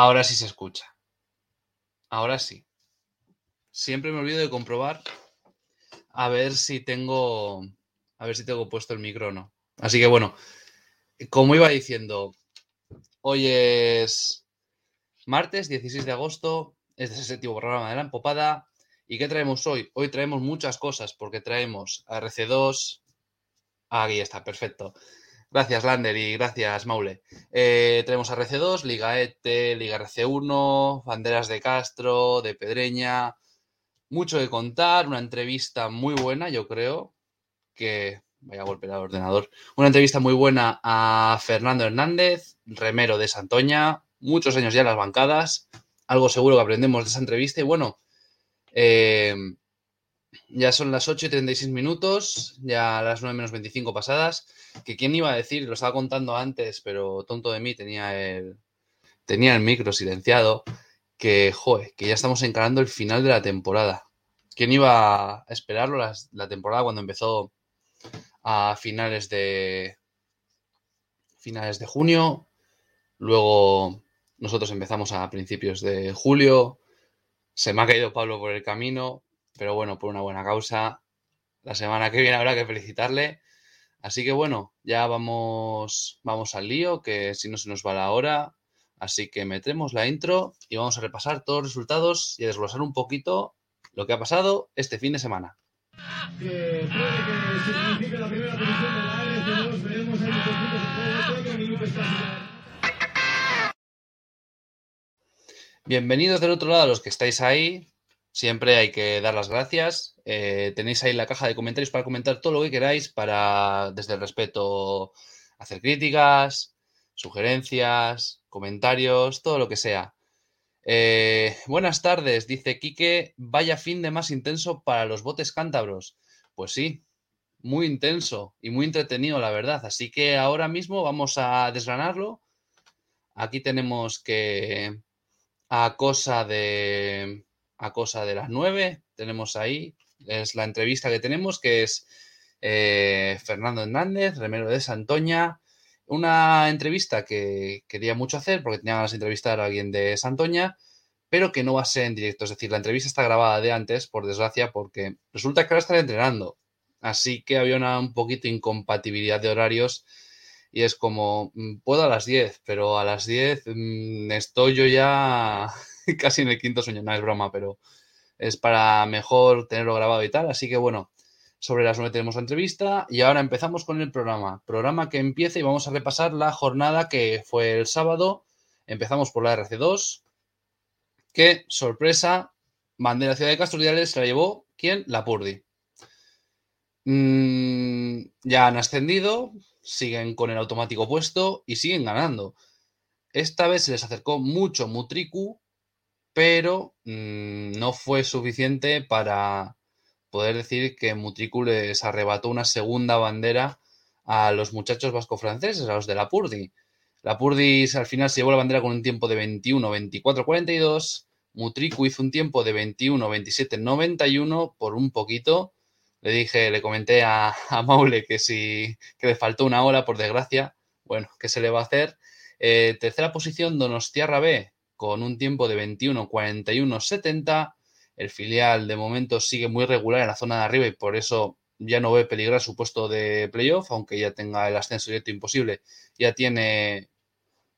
Ahora sí se escucha. Ahora sí. Siempre me olvido de comprobar a ver si tengo a ver si tengo puesto el micro o no. Así que bueno, como iba diciendo, hoy es martes 16 de agosto, este es el séptimo programa de la Empopada. ¿Y qué traemos hoy? Hoy traemos muchas cosas porque traemos a RC2. Aquí está, perfecto. Gracias, Lander, y gracias, Maule. Eh, tenemos a RC2, Liga ETE, Liga RC1, Banderas de Castro, de Pedreña. Mucho de contar, una entrevista muy buena, yo creo, que vaya a golpear al ordenador. Una entrevista muy buena a Fernando Hernández, remero de Santoña, muchos años ya en las bancadas, algo seguro que aprendemos de esa entrevista. Y bueno, eh, ya son las 8 y 36 minutos, ya las 9 menos 25 pasadas. Que quién iba a decir, lo estaba contando antes, pero tonto de mí tenía el, tenía el micro silenciado. Que, joder, que ya estamos encarando el final de la temporada. ¿Quién iba a esperarlo la, la temporada cuando empezó a finales de finales de junio? Luego nosotros empezamos a principios de julio. Se me ha caído Pablo por el camino, pero bueno, por una buena causa. La semana que viene habrá que felicitarle. Así que bueno, ya vamos, vamos al lío, que si no se nos va la hora. Así que metemos la intro y vamos a repasar todos los resultados y a desglosar un poquito lo que ha pasado este fin de semana. Que puede que signifique la primera posición de la LC2, veremos ahí muchos puntos en juego, creo que minuto está Bienvenidos del otro lado a los que estáis ahí. Siempre hay que dar las gracias. Eh, tenéis ahí la caja de comentarios para comentar todo lo que queráis, para, desde el respeto, hacer críticas, sugerencias, comentarios, todo lo que sea. Eh, buenas tardes, dice Quique. Vaya fin de más intenso para los botes cántabros. Pues sí, muy intenso y muy entretenido, la verdad. Así que ahora mismo vamos a desgranarlo. Aquí tenemos que a cosa de a cosa de las nueve tenemos ahí es la entrevista que tenemos que es eh, Fernando Hernández remero de Santoña una entrevista que quería mucho hacer porque tenía ganas de entrevistar a alguien de Santoña pero que no va a ser en directo es decir la entrevista está grabada de antes por desgracia porque resulta que ahora están entrenando así que había una un poquito incompatibilidad de horarios y es como, mm, puedo a las 10, pero a las 10 mmm, estoy yo ya casi en el quinto sueño, no es broma, pero es para mejor tenerlo grabado y tal, así que bueno, sobre las 9 tenemos la entrevista y ahora empezamos con el programa, programa que empieza y vamos a repasar la jornada que fue el sábado, empezamos por la RC2, que sorpresa, bandera Ciudad de Castro se la llevó, ¿quién? La Purdi. Mm, ya han ascendido, siguen con el automático puesto y siguen ganando. Esta vez se les acercó mucho Mutriku, pero mmm, no fue suficiente para poder decir que Mutriku les arrebató una segunda bandera a los muchachos vasco-franceses, a los de la Purdi. La Purdi al final se llevó la bandera con un tiempo de 21, 24, 42. Mutriku hizo un tiempo de 21, 27, 91 por un poquito le dije, le comenté a, a Maule que si que le faltó una hora, por desgracia. Bueno, ¿qué se le va a hacer? Eh, tercera posición, Donostiarra B, con un tiempo de 21, 41, 70. El filial de momento sigue muy regular en la zona de arriba y por eso ya no ve peligrar su puesto de playoff, aunque ya tenga el ascenso directo imposible. Ya tiene,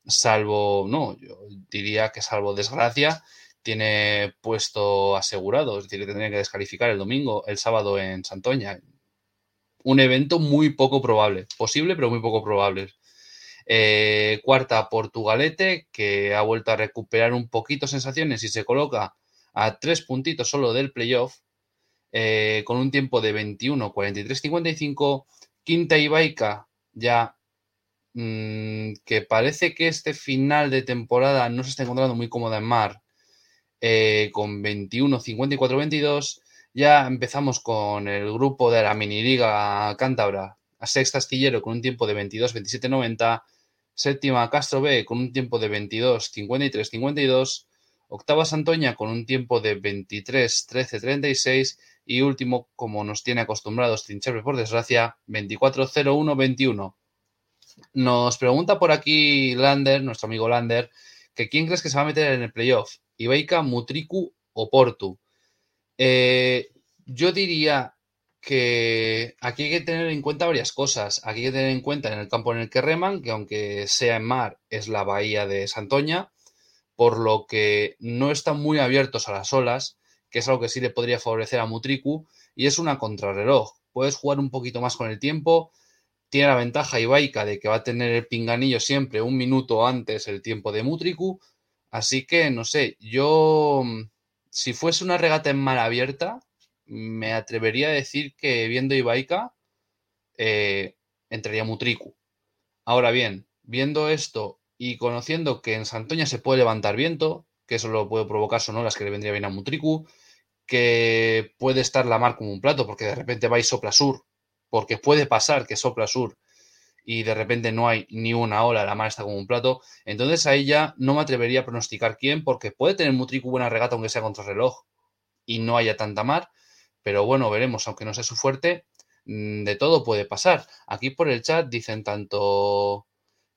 salvo, no, yo diría que salvo desgracia, tiene puesto asegurado, es decir, que tendría que descalificar el domingo, el sábado en Santoña. Un evento muy poco probable, posible, pero muy poco probable. Eh, cuarta, Portugalete, que ha vuelto a recuperar un poquito sensaciones y se coloca a tres puntitos solo del playoff, eh, con un tiempo de 21, 43, 55. Quinta Ibaica, ya mmm, que parece que este final de temporada no se está encontrando muy cómoda en mar eh, con 21, 54, 22. Ya empezamos con el grupo de la mini liga cántabra, a sexta astillero con un tiempo de 22, 27, 90. Séptima Castro B con un tiempo de 22, 53, 52. Octava Santoña con un tiempo de 23, 13, 36. Y último, como nos tiene acostumbrados Trincherpe por desgracia, 24, 01, 21. Nos pregunta por aquí Lander, nuestro amigo Lander, que quién crees que se va a meter en el playoff, Ibaica, Mutriku o Portu. Eh, yo diría que aquí hay que tener en cuenta varias cosas. Aquí hay que tener en cuenta en el campo en el que reman, que aunque sea en mar, es la bahía de Santoña, por lo que no están muy abiertos a las olas, que es algo que sí le podría favorecer a Mutriku, y es una contrarreloj. Puedes jugar un poquito más con el tiempo. Tiene la ventaja Ibaica de que va a tener el pinganillo siempre un minuto antes el tiempo de Mutriku. Así que, no sé, yo, si fuese una regata en mar abierta, me atrevería a decir que viendo Ibaica, eh, entraría Mutriku. Ahora bien, viendo esto y conociendo que en Santoña se puede levantar viento, que eso lo puede provocar sonoras que le vendría bien a Mutriku, que puede estar la mar como un plato, porque de repente va y sopla sur, porque puede pasar que sopla sur y de repente no hay ni una ola, la mar está como un plato, entonces ahí ya no me atrevería a pronosticar quién, porque puede tener Mutriku buena regata aunque sea contra reloj y no haya tanta mar, pero bueno, veremos, aunque no sea su fuerte, mm, de todo puede pasar. Aquí por el chat dicen tanto,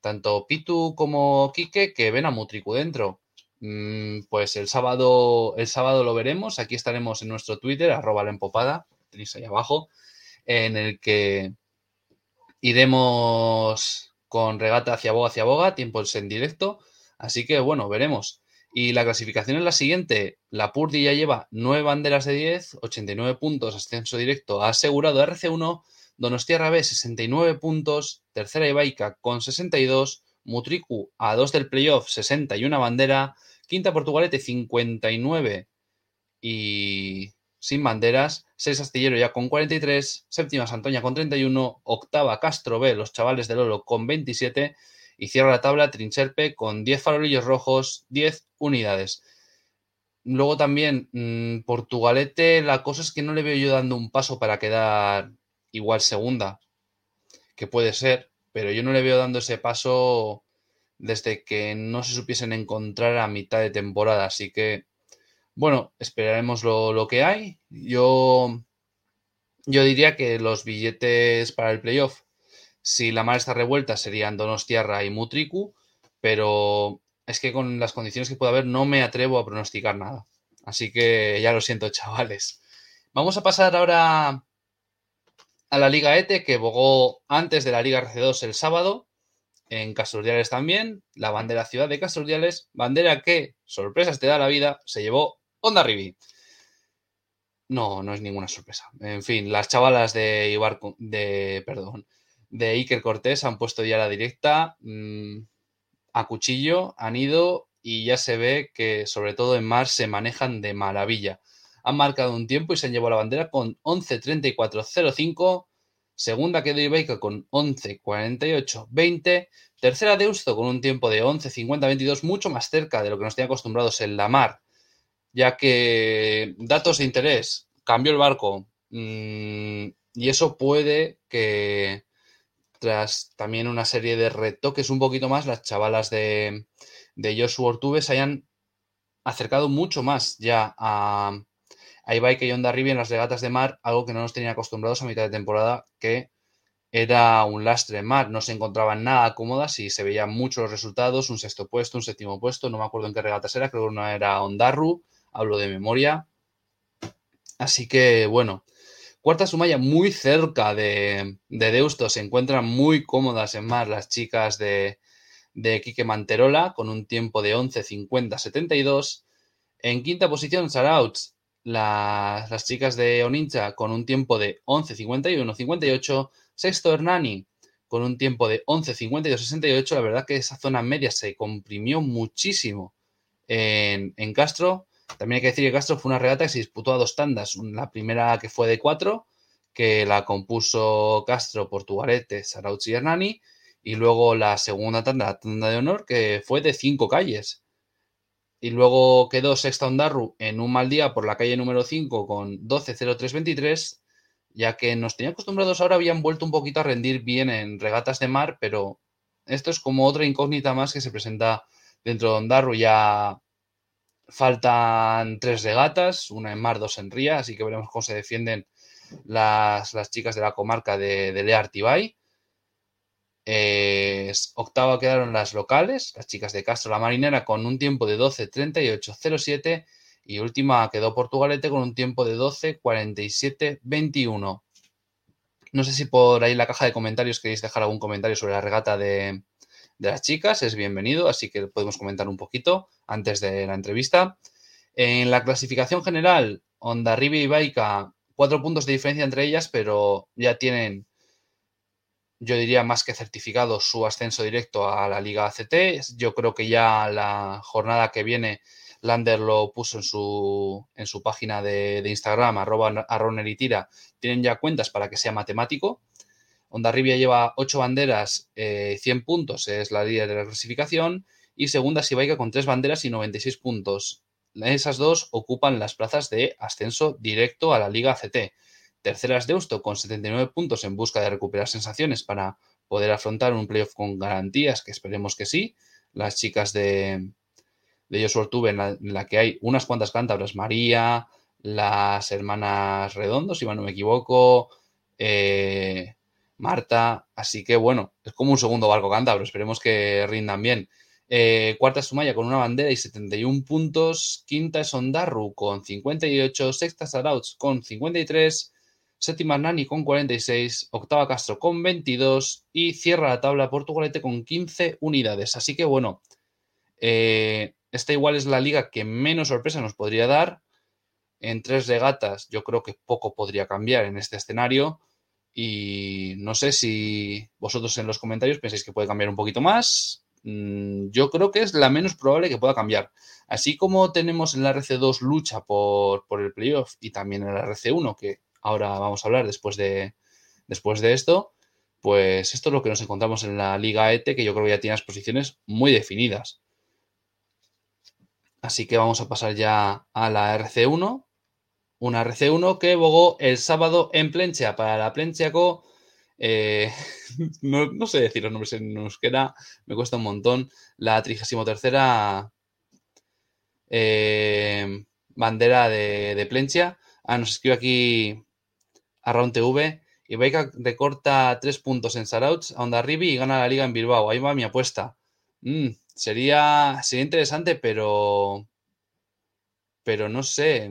tanto Pitu como Quique que ven a Mutriku dentro. Mm, pues el sábado, el sábado lo veremos. Aquí estaremos en nuestro Twitter, arroba la empopada, tenéis ahí abajo, en el que iremos con regata hacia boga hacia boga, tiempos en directo. Así que bueno, veremos. Y la clasificación es la siguiente. La Purdi ya lleva 9 banderas de 10, 89 puntos, ascenso directo asegurado RC1. Donostierra B, 69 puntos. Tercera Ibaica con 62. Mutriku a 2 del playoff, 61 bandera. Quinta Portugalete, 59 y sin banderas. Seis Astillero ya con 43. Séptima Santoña con 31. Octava Castro B, los chavales del Oro con 27 y cierra la tabla Trincherpe con 10 farolillos rojos, 10 unidades. Luego también mmm, Portugalete, la cosa es que no le veo yo dando un paso para quedar igual segunda, que puede ser, pero yo no le veo dando ese paso desde que no se supiesen encontrar a mitad de temporada. Así que, bueno, esperaremos lo, lo que hay. Yo, yo diría que los billetes para el playoff si la mar está revuelta serían Donostiarra y Mutriku, pero es que con las condiciones que puede haber no me atrevo a pronosticar nada. Así que ya lo siento, chavales. Vamos a pasar ahora a la Liga ETE, que bogó antes de la Liga RC2 el sábado, en Casturdiales también, la bandera ciudad de Casturdiales, bandera que, sorpresas te da la vida, se llevó Onda Rivi. No, no es ninguna sorpresa. En fin, las chavalas de Ibar, de, perdón, de Iker Cortés han puesto ya la directa mmm, a cuchillo, han ido y ya se ve que sobre todo en mar se manejan de maravilla. Han marcado un tiempo y se han llevado la bandera con 11.34.05. Segunda quedó Ibaica con 11.48.20. Tercera Deusto con un tiempo de 11.50.22, mucho más cerca de lo que nos tiene acostumbrados en la mar, ya que datos de interés, cambió el barco mmm, y eso puede que, tras también una serie de retoques un poquito más, las chavalas de, de Joshua Ortube se hayan acercado mucho más ya a, a Ibaike y Onda Rivi en las regatas de mar, algo que no nos tenían acostumbrados a mitad de temporada, que era un lastre en mar, no se encontraban nada cómodas y se veían muchos resultados, un sexto puesto, un séptimo puesto, no me acuerdo en qué regatas era, creo que una era Ondarru, hablo de memoria. Así que bueno, Cuarta Sumaya muy cerca de, de, Deusto, se encuentran muy cómodas en mar las chicas de, de Quique Manterola con un tiempo de 11.50.72. En quinta posición, Sarauts, las, las chicas de Onincha con un tiempo de 11.51.58. Sexto, Hernani con un tiempo de 11.52.68. La verdad que esa zona media se comprimió muchísimo en, en Castro. También hay que decir que Castro fue una regata que se disputó a dos tandas. La primera que fue de cuatro, que la compuso Castro, Portugalete, Sarauchi y Hernani. Y luego la segunda tanda, la tanda de honor, que fue de cinco calles. Y luego quedó sexta Ondarru en un mal día por la calle número 5 con 12.03.23, ya que nos tenían acostumbrados ahora, habían vuelto un poquito a rendir bien en regatas de mar, pero esto es como otra incógnita más que se presenta dentro de Ondarru ya Faltan tres regatas, una en mar, dos en ría, así que veremos cómo se defienden las, las chicas de la comarca de, de Leartibay. Eh, octava quedaron las locales, las chicas de Castro La Marinera, con un tiempo de 12.38.07 y última quedó Portugalete con un tiempo de 12.47.21. No sé si por ahí en la caja de comentarios queréis dejar algún comentario sobre la regata de, de las chicas, es bienvenido, así que podemos comentar un poquito antes de la entrevista. En la clasificación general, Honda Rivi y Baika, cuatro puntos de diferencia entre ellas, pero ya tienen yo diría más que certificado su ascenso directo a la Liga ACT. Yo creo que ya la jornada que viene Lander lo puso en su, en su página de, Instagram, arroba tira. Tienen ya cuentas para que sea matemático. Rivia lleva 8 banderas, 100 eh, puntos, es la líder de la clasificación. Y segunda Sibaica con 3 banderas y 96 puntos. Esas dos ocupan las plazas de ascenso directo a la Liga ACT. Terceras Deusto con 79 puntos en busca de recuperar sensaciones para poder afrontar un playoff con garantías, que esperemos que sí. Las chicas de, de Joshua Tuve, en la, que hay unas cuantas cántabras, María, las hermanas Redondos, si no me equivoco, eh, Marta, así que bueno, es como un segundo barco cántabro, esperemos que rindan bien. Eh, cuarta es Sumaya con una bandera y 71 puntos. Quinta es Ondarru con 58. Sexta Sarauts con 53 séptima Nani con 46, octava Castro con 22 y cierra la tabla Portugalete con 15 unidades. Así que bueno, eh, esta igual es la liga que menos sorpresa nos podría dar. En tres regatas yo creo que poco podría cambiar en este escenario y no sé si vosotros en los comentarios pensáis que puede cambiar un poquito más. Mm, yo creo que es la menos probable que pueda cambiar. Así como tenemos en la RC2 lucha por, por el playoff y también en la RC1 que ahora vamos a hablar después de, después de esto, pues esto es lo que nos encontramos en la Liga ET, que yo creo que ya tiene las posiciones muy definidas. Así que vamos a pasar ya a la RC1. Una RC1 que bogó el sábado en Plencha. Para la Plenchaco, eh, no, sé decir los nombres en euskera, me cuesta un montón. La 33 eh, bandera de, de Plencha. Ah, nos escribe aquí a Round TV. Y Baika recorta tres puntos en Sarauch a Onda Ribi y gana la liga en Bilbao. Ahí va mi apuesta. Mm, sería, sería interesante, pero. Pero no sé.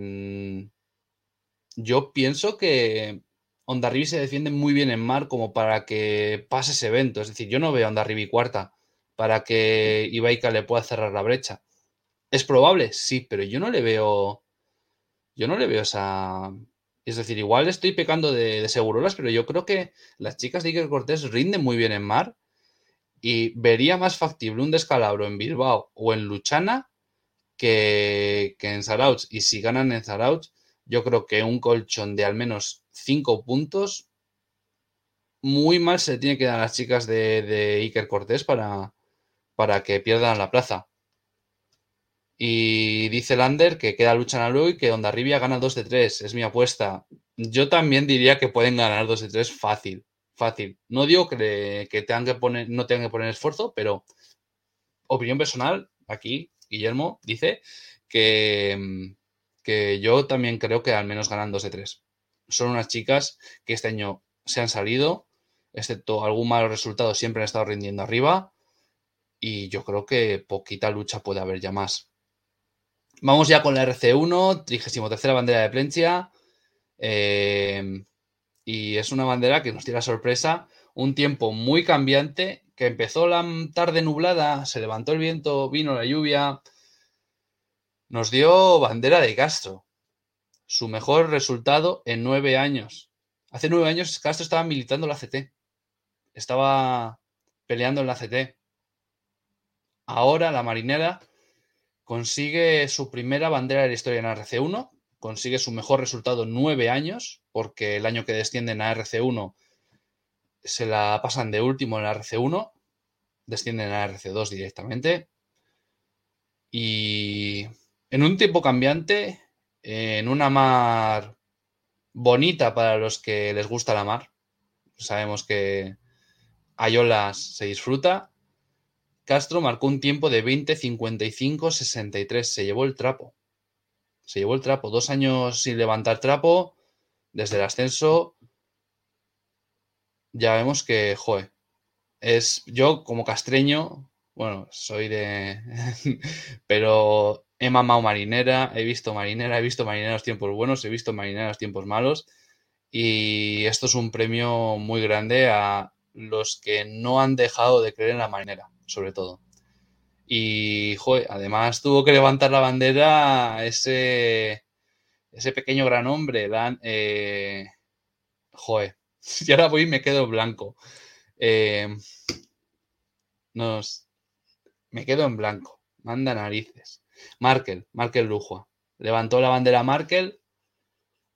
Yo pienso que Ribi se defiende muy bien en mar como para que pase ese evento. Es decir, yo no veo a Ribi cuarta para que Ibaika le pueda cerrar la brecha. ¿Es probable? Sí, pero yo no le veo. Yo no le veo esa, es decir, igual estoy pecando de, segurolas, pero yo creo que las chicas de Iker Cortés rinden muy bien en mar y vería más factible un descalabro en Bilbao o en Luchana que, en Zarauch. Y si ganan en Zarauch, yo creo que un colchón de al menos 5 puntos muy mal se tiene que dar a las chicas de, de Iker Cortés para, para que pierdan la plaza. Y dice Lander que queda lucha en y que Rivia gana 2 de 3. Es mi apuesta. Yo también diría que pueden ganar 2 de 3 fácil. Fácil. No digo que, tengan que poner, no tengan que poner esfuerzo, pero opinión personal, aquí Guillermo dice que, que yo también creo que al menos ganan 2 de 3. Son unas chicas que este año se han salido, excepto algún malo resultado, siempre han estado rindiendo arriba. Y yo creo que poquita lucha puede haber ya más. Vamos ya con la RC1, 33 bandera de Plencia. Eh, y es una bandera que nos tira sorpresa. Un tiempo muy cambiante, que empezó la tarde nublada, se levantó el viento, vino la lluvia. Nos dio bandera de Castro. Su mejor resultado en nueve años. Hace nueve años Castro estaba militando en la CT. Estaba peleando en la CT. Ahora la marinera Consigue su primera bandera de la historia en RC1, consigue su mejor resultado en nueve años, porque el año que descienden a RC1 se la pasan de último en la RC1, descienden a RC2 directamente. Y en un tiempo cambiante, en una mar bonita para los que les gusta la mar, sabemos que Ayolas se disfruta, Castro marcó un tiempo de 20, 55, 63. Se llevó el trapo. Se llevó el trapo. Dos años sin levantar trapo. Desde el ascenso. Ya vemos que, joe, es yo como castreño, bueno, soy de... pero he mamado marinera, he visto marinera, he visto marineros tiempos buenos, he visto marineros tiempos malos. Y esto es un premio muy grande a los que no han dejado de creer en la marinera, sobre todo. Y, joder, además tuvo que levantar la bandera ese, ese pequeño gran hombre, Dan, eh, joder, y ahora voy y me quedo blanco. Eh, nos, me quedo en blanco. Manda narices. Markel, Markel Lujua. Levantó la bandera Markel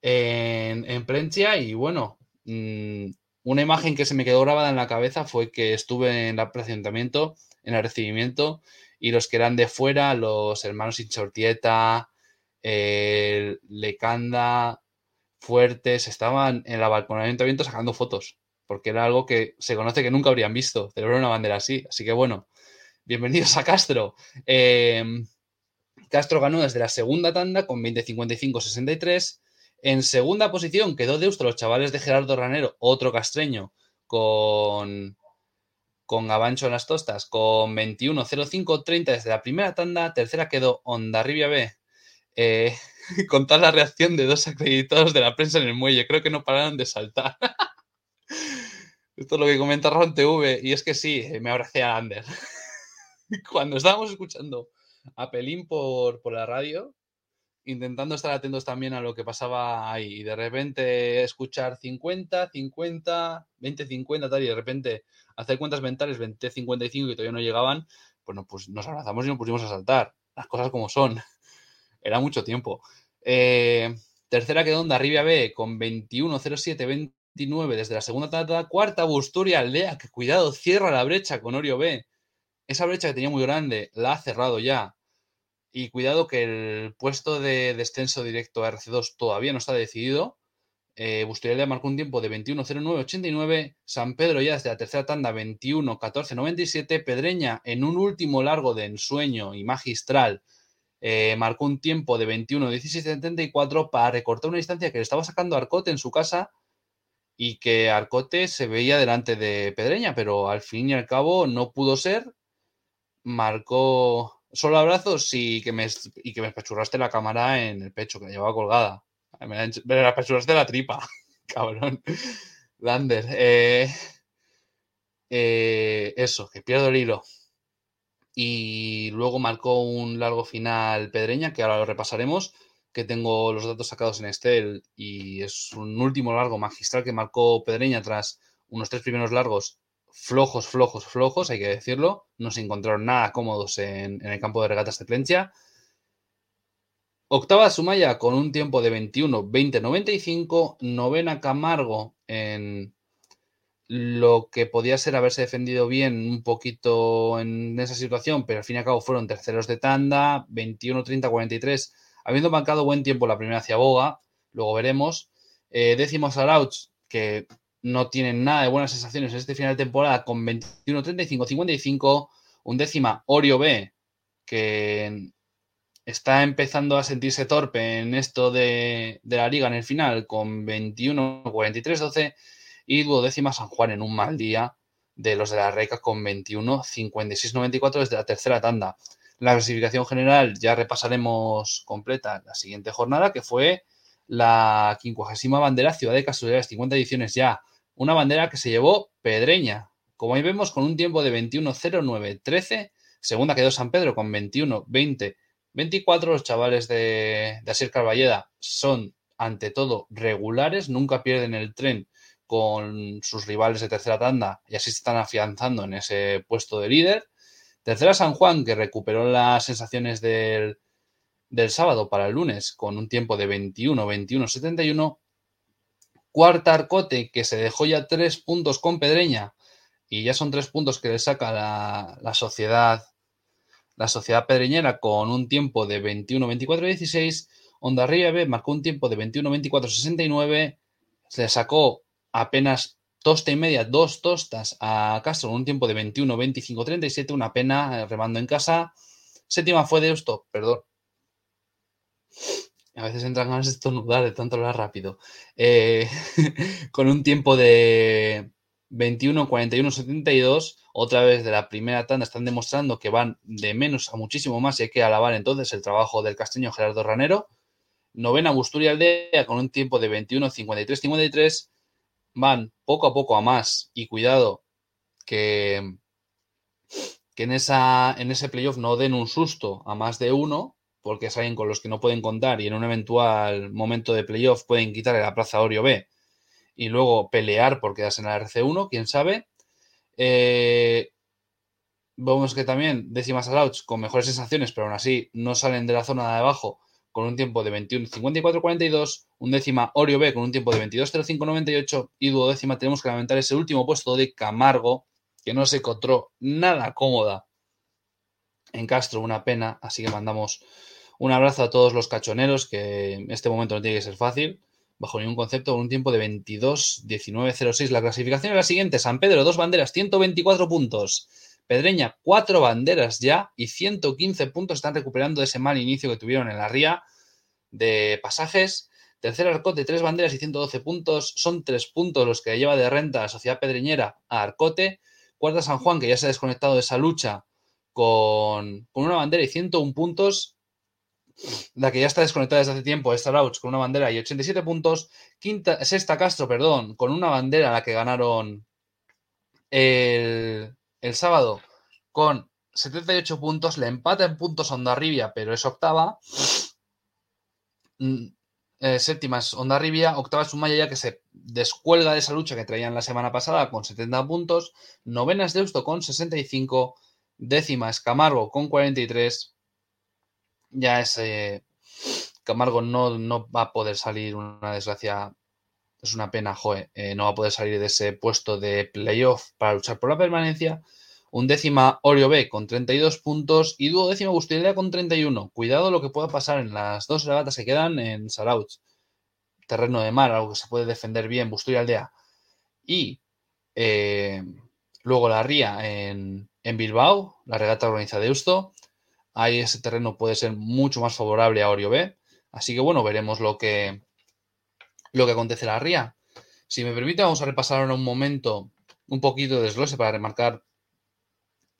en, en y bueno, mm, una imagen que se me quedó grabada en la cabeza fue que estuve en el presentamiento, en el recibimiento, y los que eran de fuera, los hermanos Inchortieta, el Lecanda, Fuertes, estaban en el balconamiento sacando fotos, porque era algo que se conoce que nunca habrían visto, celebrar una bandera así. Así que bueno, bienvenidos a Castro. Em, Castro ganó desde la segunda tanda con 20-55-63. En segunda posición quedó Deusto los chavales de Gerardo Ranero, otro castreño, con, con Gabancho en las tostas, con 21-05-30 desde la primera tanda. Tercera quedó Ondarribia B, eh, con la reacción de dos acreditados de la prensa en el muelle. Creo que no pararon de saltar. Esto es lo que comenta Ron TV. Y es que sí, me abracé a Ander. Cuando estábamos escuchando a Pelín por, por la radio, intentando estar atentos también a lo que pasaba ahí. Y de repente escuchar 50, 50, 20, 50, tal, y de repente hacer cuentas mentales 20, 55 y todavía no llegaban, pues, pues nos abrazamos y nos pusimos a saltar. Las cosas como son. Era mucho tiempo. Eh, tercera quedó Arribia B con 21.07, 29 desde la segunda tanda. Cuarta Busturia Aldea, que cuidado, cierra la brecha con Orio B. Esa brecha que tenía muy grande la ha cerrado ya. Y cuidado que el puesto de descenso directo a RC2 todavía no está decidido. Eh, Aldea marcó un tiempo de 21.09.89. San Pedro ya desde la tercera tanda 21.14.97. Pedreña en un último largo de ensueño y magistral eh, marcó un tiempo de 21-16-74 para recortar una distancia que le estaba sacando Arcote en su casa y que Arcote se veía delante de Pedreña, pero al fin y al cabo no pudo ser. Marcó solo abrazos y que me, y que me espachurraste la cámara en el pecho, que la llevaba colgada. Me la espachurraste la tripa, cabrón. Lander. Eh, eh, eso, que pierdo el hilo y luego marcó un largo final Pedreña, que ahora lo repasaremos, que tengo los datos sacados en Excel y es un último largo magistral que marcó Pedreña tras unos tres primeros largos flojos, flojos, flojos, hay que decirlo. No se encontraron nada cómodos en, el campo de regatas de Plencia. Octava Sumaya con un tiempo de 21-20-95. Novena Camargo en lo que podía ser haberse defendido bien un poquito en esa situación, pero al fin y al cabo fueron terceros de tanda, 21-30-43, habiendo marcado buen tiempo la primera hacia Boga, luego veremos. Eh, décimos Arauch, que no tienen nada de buenas sensaciones en este final de temporada, con 21-35-55, un décima Orio B, que está empezando a sentirse torpe en esto de, de la liga en el final, con 21-43-12 y duodécima San Juan en un mal día de los de la Reca con 21, 56, 94 desde la tercera tanda. La clasificación general ya repasaremos completa la siguiente jornada, que fue la 50 bandera Ciudad de Casualidades, 50 ediciones ya. Una bandera que se llevó Pedreña, como ahí vemos, con un tiempo de 21.09.13. Segunda quedó San Pedro con 21.20.24. 24. Los chavales de, de Asier Carballeda son, ante todo, regulares, nunca pierden el tren con sus rivales de tercera tanda y así se están afianzando en ese puesto de líder. Tercera San Juan, que recuperó las sensaciones del, sábado para el lunes con un tiempo de 21-21-71. Cuarta Arcote, que se dejó ya tres puntos con Pedreña y ya son tres puntos que le saca la, sociedad la sociedad pedreñera con un tiempo de 21-24-16. Ondarribia B marcó un tiempo de 21-24-69. Se le sacó apenas tosta y media, dos tostas a Castro un tiempo de 21, 25, 37, una pena eh, remando en casa. Séptima fue de esto, perdón. A veces entran ganas de estornudar de tanto hablar rápido. Eh, con un tiempo de 21, 41, 72. Otra vez de la primera tanda están demostrando que van de menos a muchísimo más y hay que alabar entonces el trabajo del casteño Gerardo Ranero. Novena Busturia Aldea con un tiempo de 21, 53, 53. Van poco a poco a más y cuidado que, que en, esa, en ese playoff no den un susto a más de uno porque es alguien con los que no pueden contar y en un eventual momento de playoff pueden quitarle la plaza a Orio B y luego pelear por quedarse en la RC1, quién sabe. Eh, vemos que también décimas Alouch con mejores sensaciones, pero aún así no salen de la zona de abajo con un tiempo de 21.54.42, un décima Orio B con un tiempo de 22.05.98 y duodécima tenemos que lamentar ese último puesto de Camargo, que no se encontró nada cómoda en Castro, una pena, así que mandamos un abrazo a todos los cachoneros, que en este momento no tiene que ser fácil bajo ningún concepto, con un tiempo de 22-19-06. La clasificación es la siguiente: San Pedro, dos banderas, 124 puntos. Pedreña, cuatro banderas ya y 115 puntos. Están recuperando ese mal inicio que tuvieron en la ría de pasajes. Tercer Arcote, tres banderas y 112 puntos. Son tres puntos los que lleva de renta la Sociedad Pedreñera a Arcote. Cuarta San Juan, que ya se ha desconectado de esa lucha con, con una bandera y 101 puntos la que ya está desconectada desde hace tiempo, esta Rauch con una bandera y 87 puntos. Quinta, sexta Castro, perdón, con una bandera la que ganaron el, sábado con 78 puntos. Le empata en puntos Onda Rivia, pero es octava. Mm, eh, séptima es Onda Rivia, octava es Sumaya ya que se descuelga de esa lucha que traían la semana pasada con 70 puntos. Novena es Deusto con 65. Décima es Camargo con 43 ya ese Camargo no, no, va a poder salir, una desgracia, es una pena, joe, eh, no va a poder salir de ese puesto de playoff para luchar por la permanencia. Un décima Orio B con 32 puntos y duodécima Bustilidad con 31. Cuidado lo que pueda pasar en las dos regatas que quedan en Sarauch. Terreno de mar, algo que se puede defender bien, Busturia Aldea. Y eh, luego la Ría en, en Bilbao, la regata organizada de Eusto ahí ese terreno puede ser mucho más favorable a Orio B. Así que bueno, veremos lo que, lo que acontece en la RIA. Si me permite, vamos a repasar ahora un momento un poquito de desglose para remarcar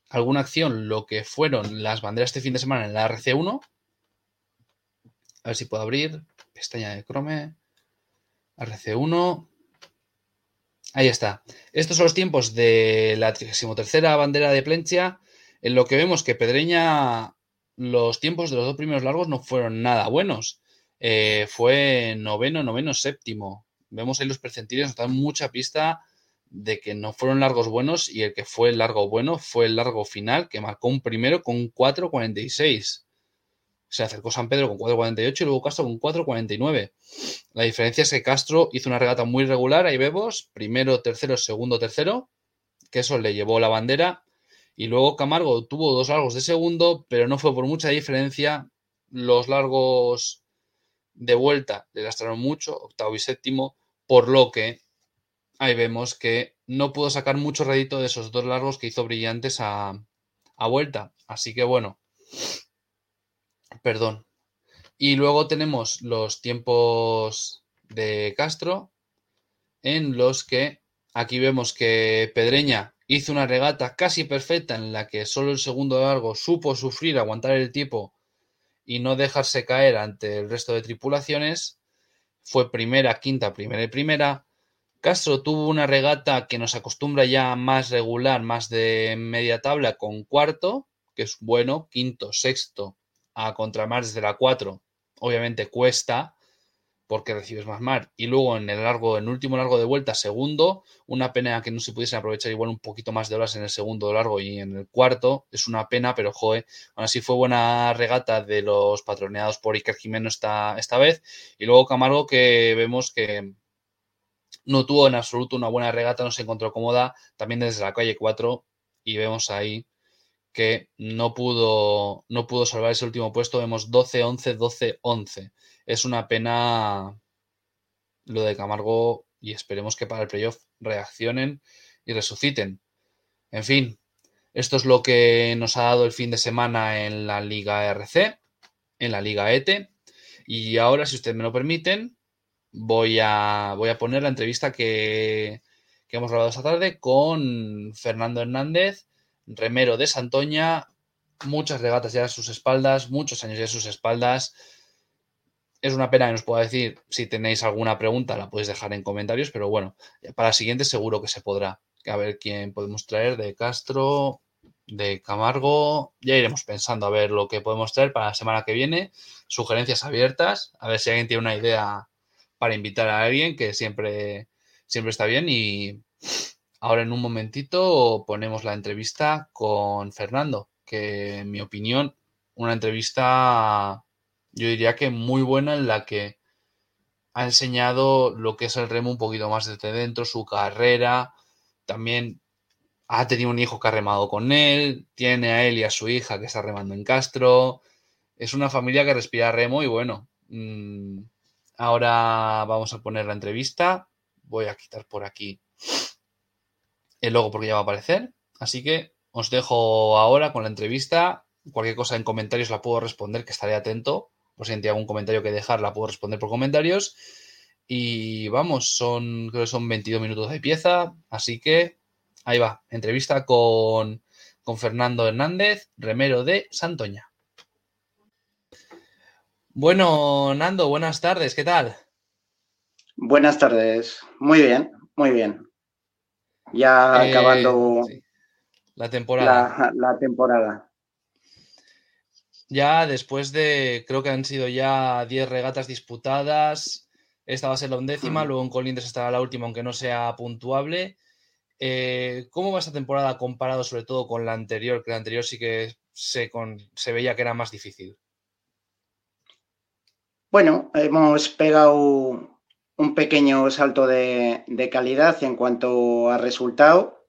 alguna acción, lo que fueron las banderas este fin de semana en la RC1. A ver si puedo abrir. Pestaña de Chrome. RC1. Ahí está. Estos son los tiempos de la 33 bandera de Plencia, en lo que vemos que Pedreña los tiempos de los dos primeros largos no fueron nada buenos. Eh, fue noveno, noveno, séptimo. Vemos ahí los percentiles, nos dan mucha pista de que no fueron largos buenos y el que fue el largo bueno fue el largo final que marcó un primero con 4.46. Se acercó San Pedro con 4.48 y luego Castro con 4.49. La diferencia es que Castro hizo una regata muy regular, ahí vemos, primero, tercero, segundo, tercero, que eso le llevó la bandera y luego Camargo tuvo dos largos de segundo, pero no fue por mucha diferencia. Los largos de vuelta le lastraron mucho, octavo y séptimo, por lo que ahí vemos que no pudo sacar mucho rédito de esos dos largos que hizo brillantes a, a vuelta. Así que bueno, perdón. Y luego tenemos los tiempos de Castro, en los que aquí vemos que Pedreña Hizo una regata casi perfecta en la que solo el segundo largo supo sufrir, aguantar el tipo y no dejarse caer ante el resto de tripulaciones. Fue primera, quinta, primera y primera. Castro tuvo una regata que nos acostumbra ya más regular, más de media tabla con cuarto, que es bueno, quinto, sexto, a contramar desde la cuatro. Obviamente cuesta, porque recibes más mar. Y luego en el largo, en el último largo de vuelta, segundo, una pena que no se pudiesen aprovechar igual un poquito más de horas en el segundo largo y en el cuarto. Es una pena, pero joe, aún así fue buena regata de los patroneados por Iker Jimeno esta, esta vez. Y luego Camargo que vemos que no tuvo en absoluto una buena regata, no se encontró cómoda también desde la calle 4 y vemos ahí que no pudo, no pudo salvar ese último puesto. Vemos 12-11, 12-11 es una pena lo de Camargo y esperemos que para el playoff reaccionen y resuciten. En fin, esto es lo que nos ha dado el fin de semana en la Liga RC, en la Liga ETE. Y ahora, si ustedes me lo permiten, voy a, voy a poner la entrevista que, que hemos grabado esta tarde con Fernando Hernández, remero de Santoña, muchas regatas ya a sus espaldas, muchos años ya a sus espaldas. Es una pena que nos pueda decir si tenéis alguna pregunta, la podéis dejar en comentarios, pero bueno, para la siguiente seguro que se podrá. A ver quién podemos traer de Castro, de Camargo. Ya iremos pensando a ver lo que podemos traer para la semana que viene. Sugerencias abiertas, a ver si alguien tiene una idea para invitar a alguien, que siempre, siempre está bien. Y ahora en un momentito ponemos la entrevista con Fernando, que en mi opinión, una entrevista, yo diría que muy buena en la que ha enseñado lo que es el remo un poquito más desde dentro, su carrera, también ha tenido un hijo que ha remado con él, tiene a él y a su hija que está remando en Castro, es una familia que respira remo y bueno, mmm, Ahora vamos a poner la entrevista. Voy a quitar por aquí el logo porque ya va a aparecer. Así que os dejo ahora con la entrevista. Cualquier cosa en comentarios la puedo responder, que estaré atento. Por si hay algún comentario que dejar, la puedo responder por comentarios. Y vamos, son, creo que son 22 minutos de pieza. Así que ahí va, entrevista con, con Fernando Hernández, remero de Santoña. Bueno, Nando, buenas tardes, ¿qué tal? Buenas tardes, muy bien, muy bien. Ya eh, acabando la temporada. La, temporada. Ya después de, creo que han sido ya 10 regatas disputadas. Esta va a ser la undécima, luego en Colindres estará la última, aunque no sea puntuable. Eh, ¿Cómo va esta temporada comparado sobre todo con la anterior? Que la anterior sí que se, se veía que era más difícil. Bueno, hemos pegado un pequeño salto de, calidad en cuanto a resultado.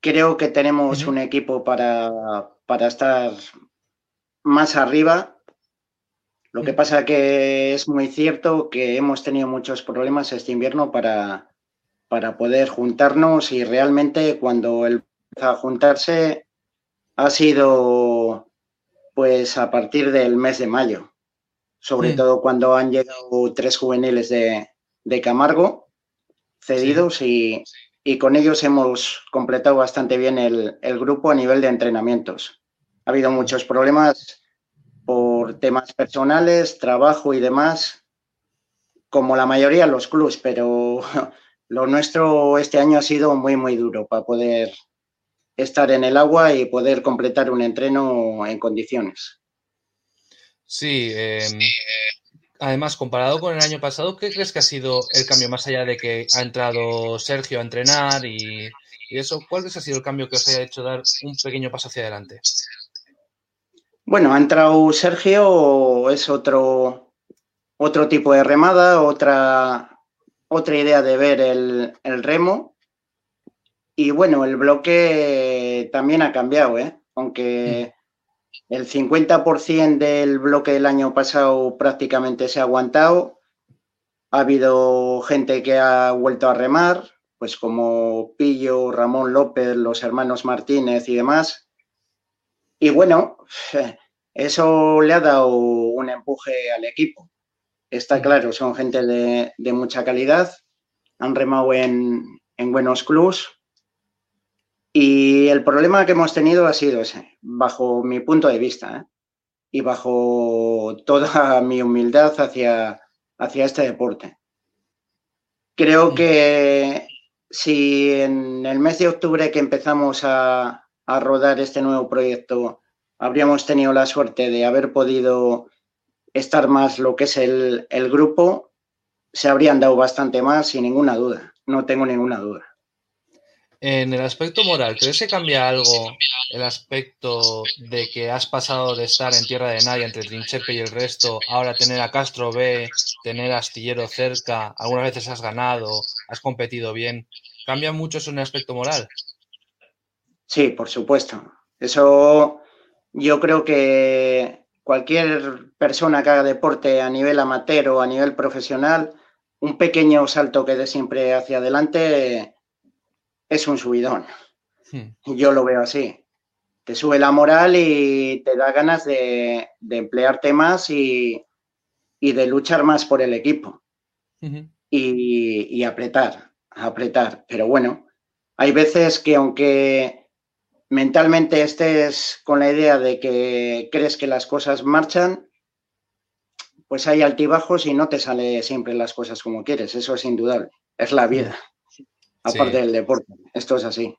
Creo que tenemos un equipo para, estar más arriba. Lo que pasa que es muy cierto que hemos tenido muchos problemas este invierno para, para poder juntarnos y realmente cuando él a juntarse ha sido pues a partir del mes de mayo sobre todo cuando han llegado tres juveniles de, Camargo cedidos y, con ellos hemos completado bastante bien el, grupo a nivel de entrenamientos. Ha habido muchos problemas por temas personales, trabajo y demás, como la mayoría de los clubs, pero lo nuestro este año ha sido muy, muy duro para poder estar en el agua y poder completar un entreno en condiciones. Sí, em, además, comparado con el año pasado, ¿qué crees que ha sido el cambio más allá de que ha entrado Sergio a entrenar y, eso? ¿Cuál que ha sido el cambio que os haya hecho dar un pequeño paso hacia adelante? Bueno, ha entrado Sergio, es otro, otro tipo de remada, otra, otra idea de ver el, el remo. Y bueno, el bloque también ha cambiado, ¿eh? aunque el 50% del bloque del año pasado prácticamente se ha aguantado. Ha habido gente que ha vuelto a remar, pues como Pillo, Ramón López, los hermanos Martínez y demás. Y bueno, eso le ha dado un empuje al equipo. Está claro, son gente de, mucha calidad, han remado en, en buenos clubs y el problema que hemos tenido ha sido ese, bajo mi punto de vista ¿eh? y bajo toda mi humildad hacia, hacia este deporte. Creo que si en el mes de octubre que empezamos a, rodar este nuevo proyecto habríamos tenido la suerte de haber podido estar más lo que es el, el grupo, se habrían dado bastante más, sin ninguna duda, no tengo ninguna duda. En el aspecto moral, ¿crees que cambia algo el aspecto de que has pasado de estar en tierra de nadie entre Trinchepe y el resto, ahora tener a Castro B, tener a Astillero cerca, algunas veces has ganado, has competido bien? ¿Cambia mucho eso en el aspecto moral? Sí, por supuesto. Eso yo creo que cualquier persona que haga deporte a nivel amateur o a nivel profesional, un pequeño salto que dé siempre hacia adelante es un subidón. Yo lo veo así. Te sube la moral y te da ganas de, emplearte más y, de luchar más por el equipo. y, apretar. apretar. Pero bueno, hay veces que aunque mentalmente estés con la idea de que crees que las cosas marchan, pues hay altibajos y no te sale siempre las cosas como quieres. Eso es indudable. Es la vida. Aparte del deporte. Esto es así.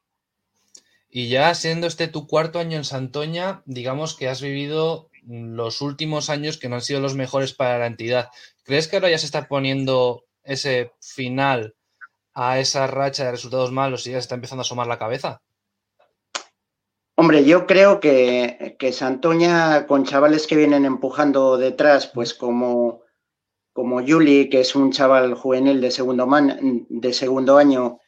Y ya siendo este tu cuarto año en Santoña, digamos que has vivido los últimos años que no han sido los mejores para la entidad. ¿Crees que ahora ya se está poniendo ese final a esa racha de resultados malos y ya se está empezando a asomar la cabeza? Hombre, yo creo que, que Santoña, con chavales que vienen empujando detrás, pues como, como Yuli, que es un chaval juvenil de segundo, man, de segundo año,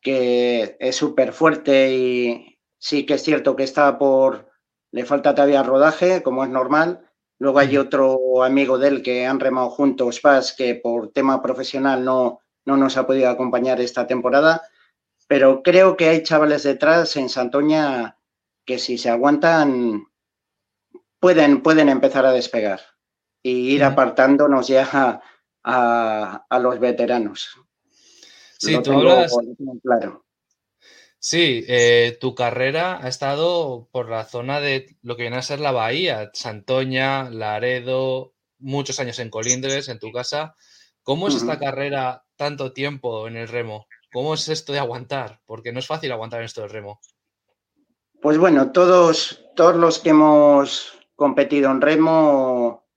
que es súper fuerte y sí que es cierto que está por, le falta todavía rodaje, como es normal. Luego hay otro amigo de él que han remado juntos, Paz, que por tema profesional no, no nos ha podido acompañar esta temporada. Pero creo que hay chavales detrás en Santoña que si se aguantan pueden, pueden empezar a despegar y ir apartándonos ya a los veteranos. Sí, tú hablas. Claro. Sí, eh, tu carrera ha estado por la zona de lo que viene a ser la bahía, Santoña, Laredo, muchos años en Colindres, en tu casa. ¿Cómo es esta carrera tanto tiempo en el remo? ¿Cómo es esto de aguantar? Porque no es fácil aguantar en esto del remo. Pues bueno, todos, todos los que hemos competido en remo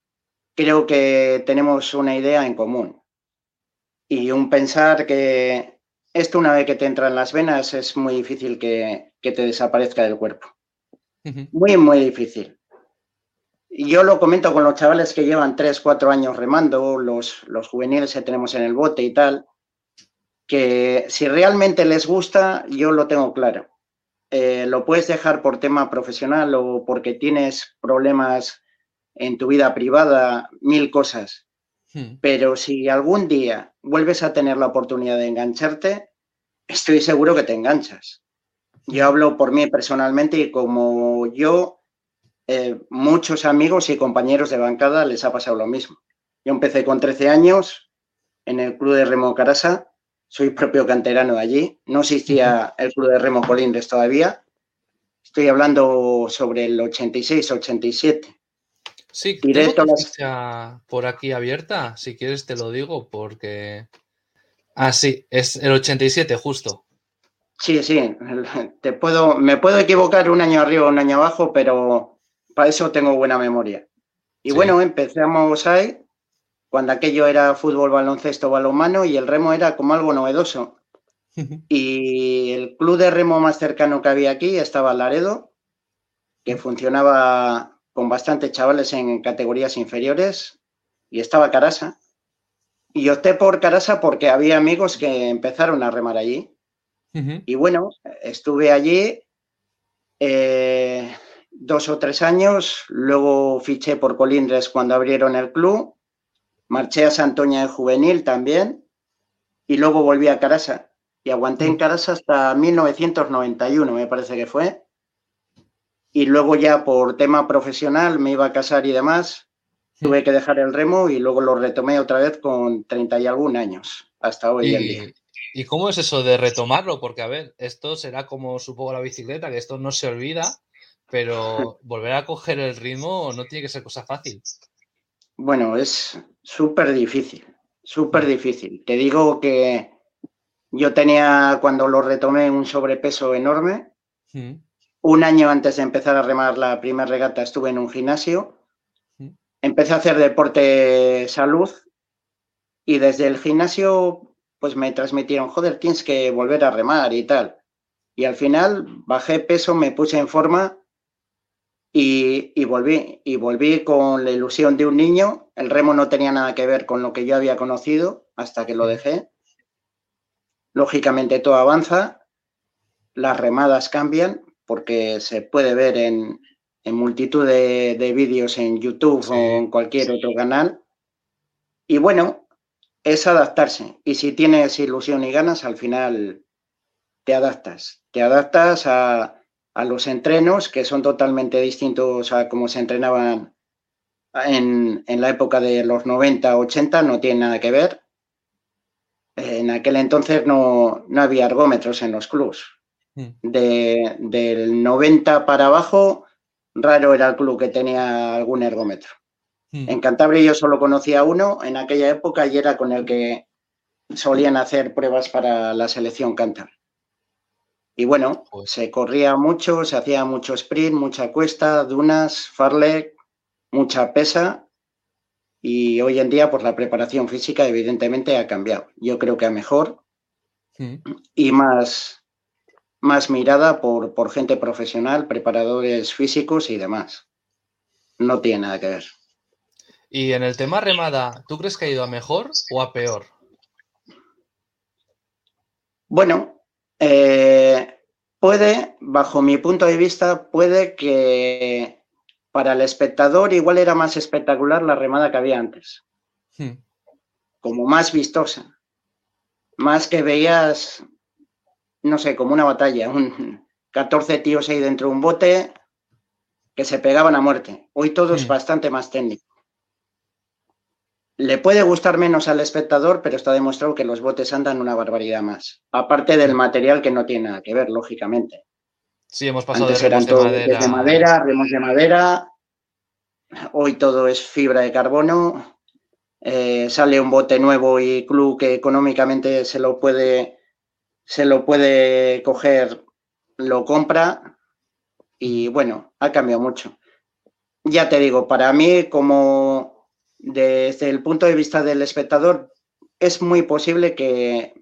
creo que tenemos una idea en común y un pensar que esto una vez que te entra en las venas es muy difícil que, te desaparezca del cuerpo. Muy, muy difícil. Yo lo comento con los chavales que llevan 3, 4 años remando, los, los juveniles que tenemos en el bote y tal, que si realmente les gusta, yo lo tengo claro. Eh, lo puedes dejar por tema profesional o porque tienes problemas en tu vida privada, mil cosas. Hmm. Pero si algún día vuelves a tener la oportunidad de engancharte, estoy seguro que te enganchas. Yo hmm. hablo por mí personalmente y como yo, eh, muchos amigos y compañeros de bancada les ha pasado lo mismo. Yo empecé con 13 años en el Club de Remo Carasa, soy propio canterano de allí, no existía el Club de Remo Colindres todavía, estoy hablando sobre el 86-87. Sí, tengo la por aquí abierta. Si quieres te lo digo porque... Ah, sí, es el 87 justo. Sí, sí, te puedo, me puedo equivocar un año arriba o un año abajo, pero para eso tengo buena memoria. Y bueno, empezamos ahí, cuando aquello era fútbol, baloncesto, balonmano y el remo era como algo novedoso. y el club de remo más cercano que había aquí estaba Laredo, que funcionaba con bastantes chavales en categorías inferiores y estaba Carasa. Y opté por Carasa porque había amigos que empezaron a remar allí. Y bueno, estuve allí eh, dos o tres años, luego fiché por Colindres cuando abrieron el club, marché a Santoña de Juvenil también y luego volví a Carasa. Y aguanté en Carasa hasta 1991, me parece que fue y luego ya por tema profesional me iba a casar y demás, tuve que dejar el remo y luego lo retomé otra vez con 30 y algún años, hasta hoy en día. ¿Y cómo es eso de retomarlo? Porque, a ver, esto será como supongo la bicicleta, que esto no se olvida, pero volver a coger el ritmo no tiene que ser cosa fácil. Bueno, es súper difícil, súper difícil. Te digo que yo tenía, cuando lo retomé, un sobrepeso enorme. Un año antes de empezar a remar la primera regata estuve en un gimnasio. Empecé a hacer deporte salud y desde el gimnasio pues me transmitieron, joder, tienes que volver a remar y tal. Y al final bajé peso, me puse en forma y, y, volví. Y volví con la ilusión de un niño. El remo no tenía nada que ver con lo que yo había conocido hasta que lo dejé. Lógicamente todo avanza, las remadas cambian, porque se puede ver en, multitud de, vídeos en YouTube o en cualquier otro canal. Y bueno, es adaptarse. Y si tienes ilusión y ganas, al final te adaptas. Te adaptas a, los entrenos que son totalmente distintos a cómo se entrenaban en, en, la época de los 90, 80, no tiene nada que ver. En aquel entonces no, había ergómetros en los clubs. Mm. De, del 90 para abajo, raro era el club que tenía algún ergómetro. Mm. En Cantabria yo solo conocía uno en aquella época y era con el que solían hacer pruebas para la selección cántabra. Y bueno, pues se corría mucho, se hacía mucho sprint, mucha cuesta, dunas, farlek, mucha pesa. Y hoy en día, pues la preparación física evidentemente ha cambiado. Yo creo que a mejor y más, más mirada por, por gente profesional, preparadores físicos y demás. No tiene nada que ver. Y en el tema remada, ¿tú crees que ha ido a mejor o a peor? Bueno, eh, puede, bajo mi punto de vista, puede que para el espectador igual era más espectacular la remada que había antes. Hmm. Como más vistosa. Más que veías, no sé, como una batalla, un 14 tíos ahí dentro de un bote que se pegaban a muerte. Hoy todo es bastante más técnico. Le puede gustar menos al espectador, pero está demostrado que los botes andan una barbaridad más. Aparte del material que no tiene nada que ver, lógicamente. Sí, hemos pasado de, remos de madera. de madera, remos de madera. Hoy todo es fibra de carbono. Eh, sale un bote nuevo y club que económicamente se lo puede se lo puede coger, lo compra y bueno, ha cambiado mucho. Ya te digo, para mí como desde el punto de vista del espectador, es muy posible que,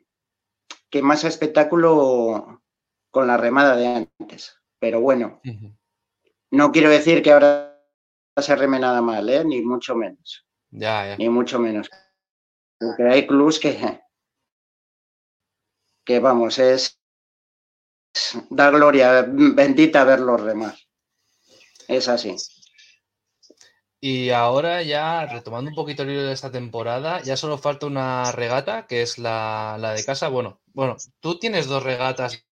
que más espectáculo con la remada de antes. Pero bueno, no quiero decir que ahora se reme nada mal, ¿eh? ni mucho menos. Ya, Ni mucho menos. Porque hay clubs que, que vamos, es, da gloria bendita verlos remar. Es así. Y ahora ya, retomando un poquito el hilo de esta temporada, ya solo falta una regata, que es la, de casa. Bueno, bueno, tú tienes dos regatas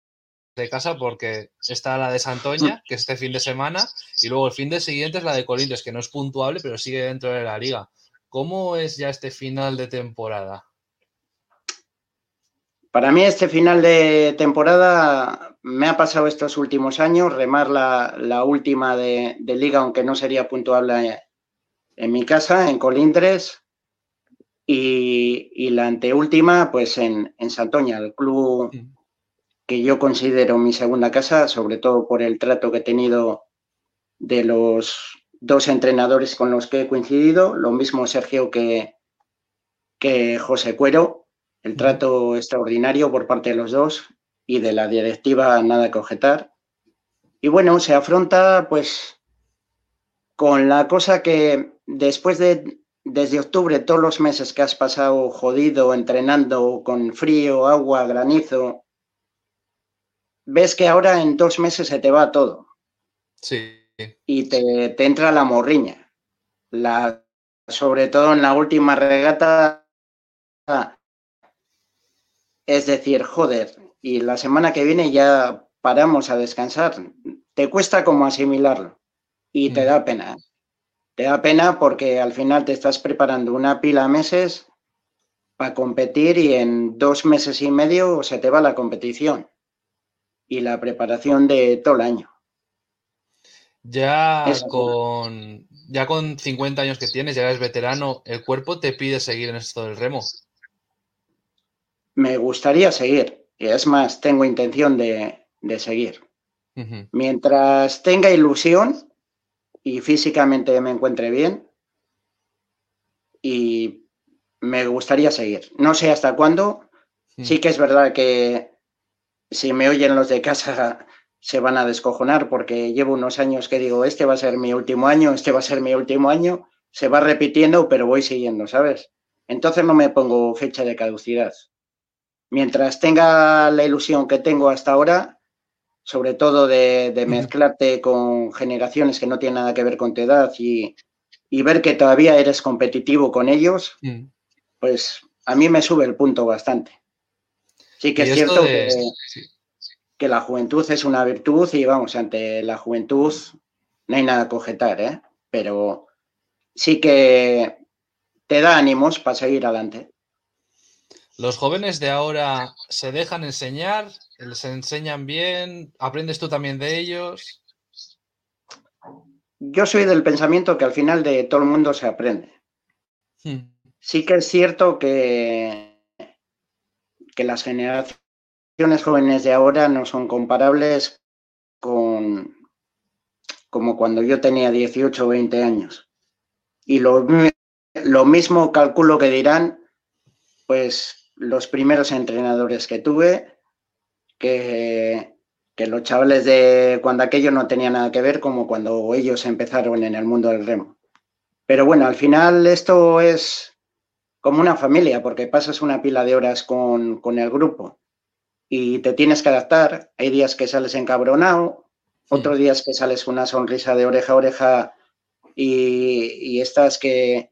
de casa porque está la de Santoña, que es este fin de semana, y luego el fin de siguiente es la de Colindres, que no es puntuable, pero sigue dentro de la liga. ¿Cómo es ya este final de temporada? Para mí este final de temporada me ha pasado estos últimos años, remar la, última de, de, liga, aunque no sería puntuable en mi casa, en Colindres, y, la anteúltima, pues en, en Santoña, el club que yo considero mi segunda casa, sobre todo por el trato que he tenido de los dos entrenadores con los que he coincidido, lo mismo Sergio que, que José Cuero, el trato extraordinario por parte de los dos y de la directiva nada que objetar. Y bueno, se afronta pues con la cosa que después de, desde octubre, todos los meses que has pasado jodido, entrenando con frío, agua, granizo, ves que ahora en dos meses se te va todo. Sí. Y te, te entra la morriña. La, sobre todo en la última regata. Es decir, joder, y la semana que viene ya paramos a descansar. Te cuesta como asimilarlo y te da pena. Te da pena porque al final te estás preparando una pila de meses para competir y en dos meses y medio se te va la competición y la preparación de todo el año. Ya con, ya con 50 años que tienes, ya eres veterano, ¿el cuerpo te pide seguir en esto del remo? Me gustaría seguir, y es más, tengo intención de, seguir. Mientras tenga ilusión, y físicamente me encuentre bien y me gustaría seguir. No sé hasta cuándo. Sí que es verdad que si me oyen los de casa se van a descojonar porque llevo unos años que digo, este va a ser mi último año, este va a ser mi último año, se va repitiendo, pero voy siguiendo, ¿sabes? Entonces no me pongo fecha de caducidad. Mientras tenga la ilusión que tengo hasta ahora, sobre todo de, mezclarte con generaciones que no tienen nada que ver con tu edad y, ver que todavía eres competitivo con ellos, pues a mí me sube el punto bastante. Sí que es cierto que, la juventud es una virtud y vamos, ante la juventud no hay nada que objetar, ¿eh? pero sí que te da ánimos para seguir adelante. ¿Los jóvenes de ahora se dejan enseñar? ¿Les enseñan bien? ¿Aprendes tú también de ellos? Yo soy del pensamiento que al final de todo el mundo se aprende. Hmm. Sí que es cierto que, que las generaciones jóvenes de ahora no son comparables con como cuando yo tenía 18 o 20 años. Y lo, lo mismo calculo que dirán, pues los primeros entrenadores que tuve, que, que los chavales de cuando aquello no tenía nada que ver como cuando ellos empezaron en el mundo del remo. Pero bueno, al final esto es como una familia, porque pasas una pila de horas con, con el grupo y te tienes que adaptar. Hay días que sales encabronado, otros días que sales una sonrisa de oreja a oreja y, estás que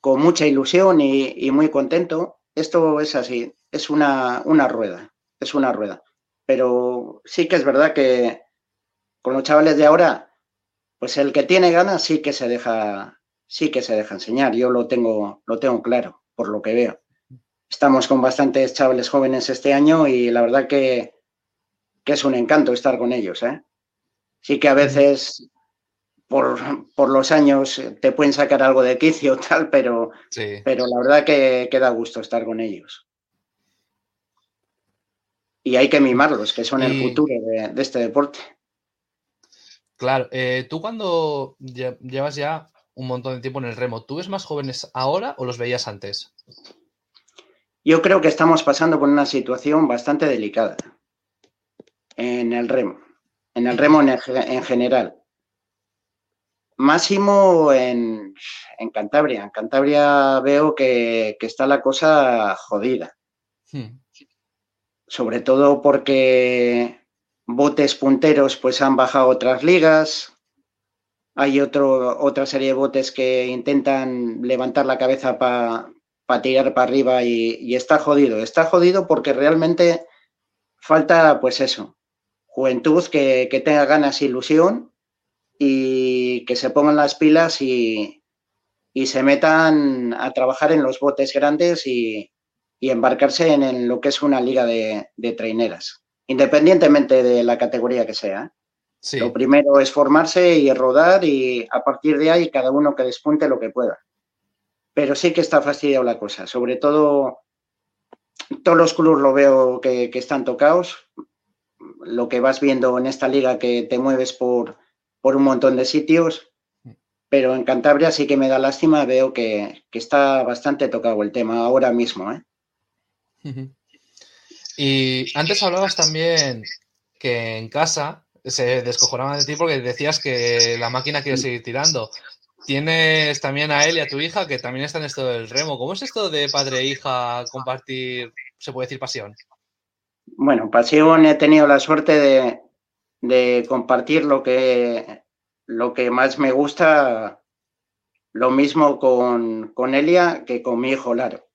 con mucha ilusión y, muy contento. Esto es así, es una, una rueda, es una rueda. Pero sí que es verdad que con los chavales de ahora, pues el que tiene ganas sí que se deja, sí que se deja enseñar. Yo lo tengo, lo tengo claro, por lo que veo. Estamos con bastantes chavales jóvenes este año y la verdad que, que es un encanto estar con ellos. ¿eh? Sí que a veces por, los años te pueden sacar algo de quicio tal, pero, pero la verdad que, queda da gusto estar con ellos. Y hay que mimarlos, que son el futuro de, este deporte. Claro, eh, tú cuando llevas ya un montón de tiempo en el remo, ¿tú ves más jóvenes ahora o los veías antes? Yo creo que estamos pasando por una situación bastante delicada en el remo, en el remo en, general. Máximo en, Cantabria. En Cantabria veo que, está la cosa jodida. Hmm. Sobre todo porque botes punteros pues han bajado otras ligas. Hay otro, otra serie de botes que intentan levantar la cabeza para tirar para arriba y, y, está jodido. Está jodido porque realmente falta, pues eso, juventud que, tenga ganas e ilusión y que se pongan las pilas y, se metan a trabajar en los botes grandes y, embarcarse en, lo que es una liga de, de, traineras, independientemente de la categoría que sea. Lo primero es formarse y rodar y a partir de ahí cada uno que despunte lo que pueda. Pero sí que está fastidiado la cosa, sobre todo todos los clubes lo veo que, que están tocados, lo que vas viendo en esta liga que te mueves por, por un montón de sitios, pero en Cantabria sí que me da lástima, veo que, está bastante tocado el tema ahora mismo. ¿eh? Y antes hablabas también que en casa se descojonaban de ti porque decías que la máquina quiere seguir tirando. Tienes también a él y a tu hija que también están en esto del remo. ¿Cómo es esto de padre e hija compartir, se puede decir, pasión? bueno, pasión he tenido la suerte de, compartir lo que, lo que más me gusta, lo mismo con, con Elia que con mi hijo Laro.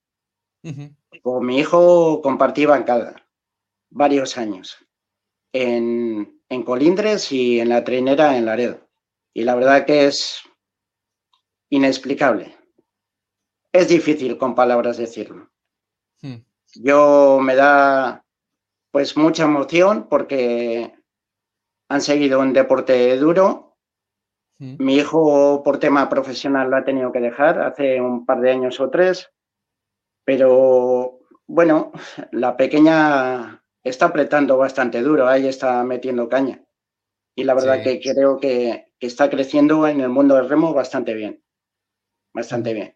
Con mi hijo compartí bancada varios años en, en Colindres y en la trinera en Laredo. Y la verdad que es inexplicable. Es difícil con palabras decirlo. Hmm. Yo me da pues mucha emoción porque han seguido un deporte duro. Mm. Mi hijo por tema profesional lo ha tenido que dejar hace un par de años o tres, pero bueno, la pequeña está apretando bastante duro, ahí está metiendo caña. Y la verdad que creo que, que, está creciendo en el mundo del remo bastante bien, bastante bien.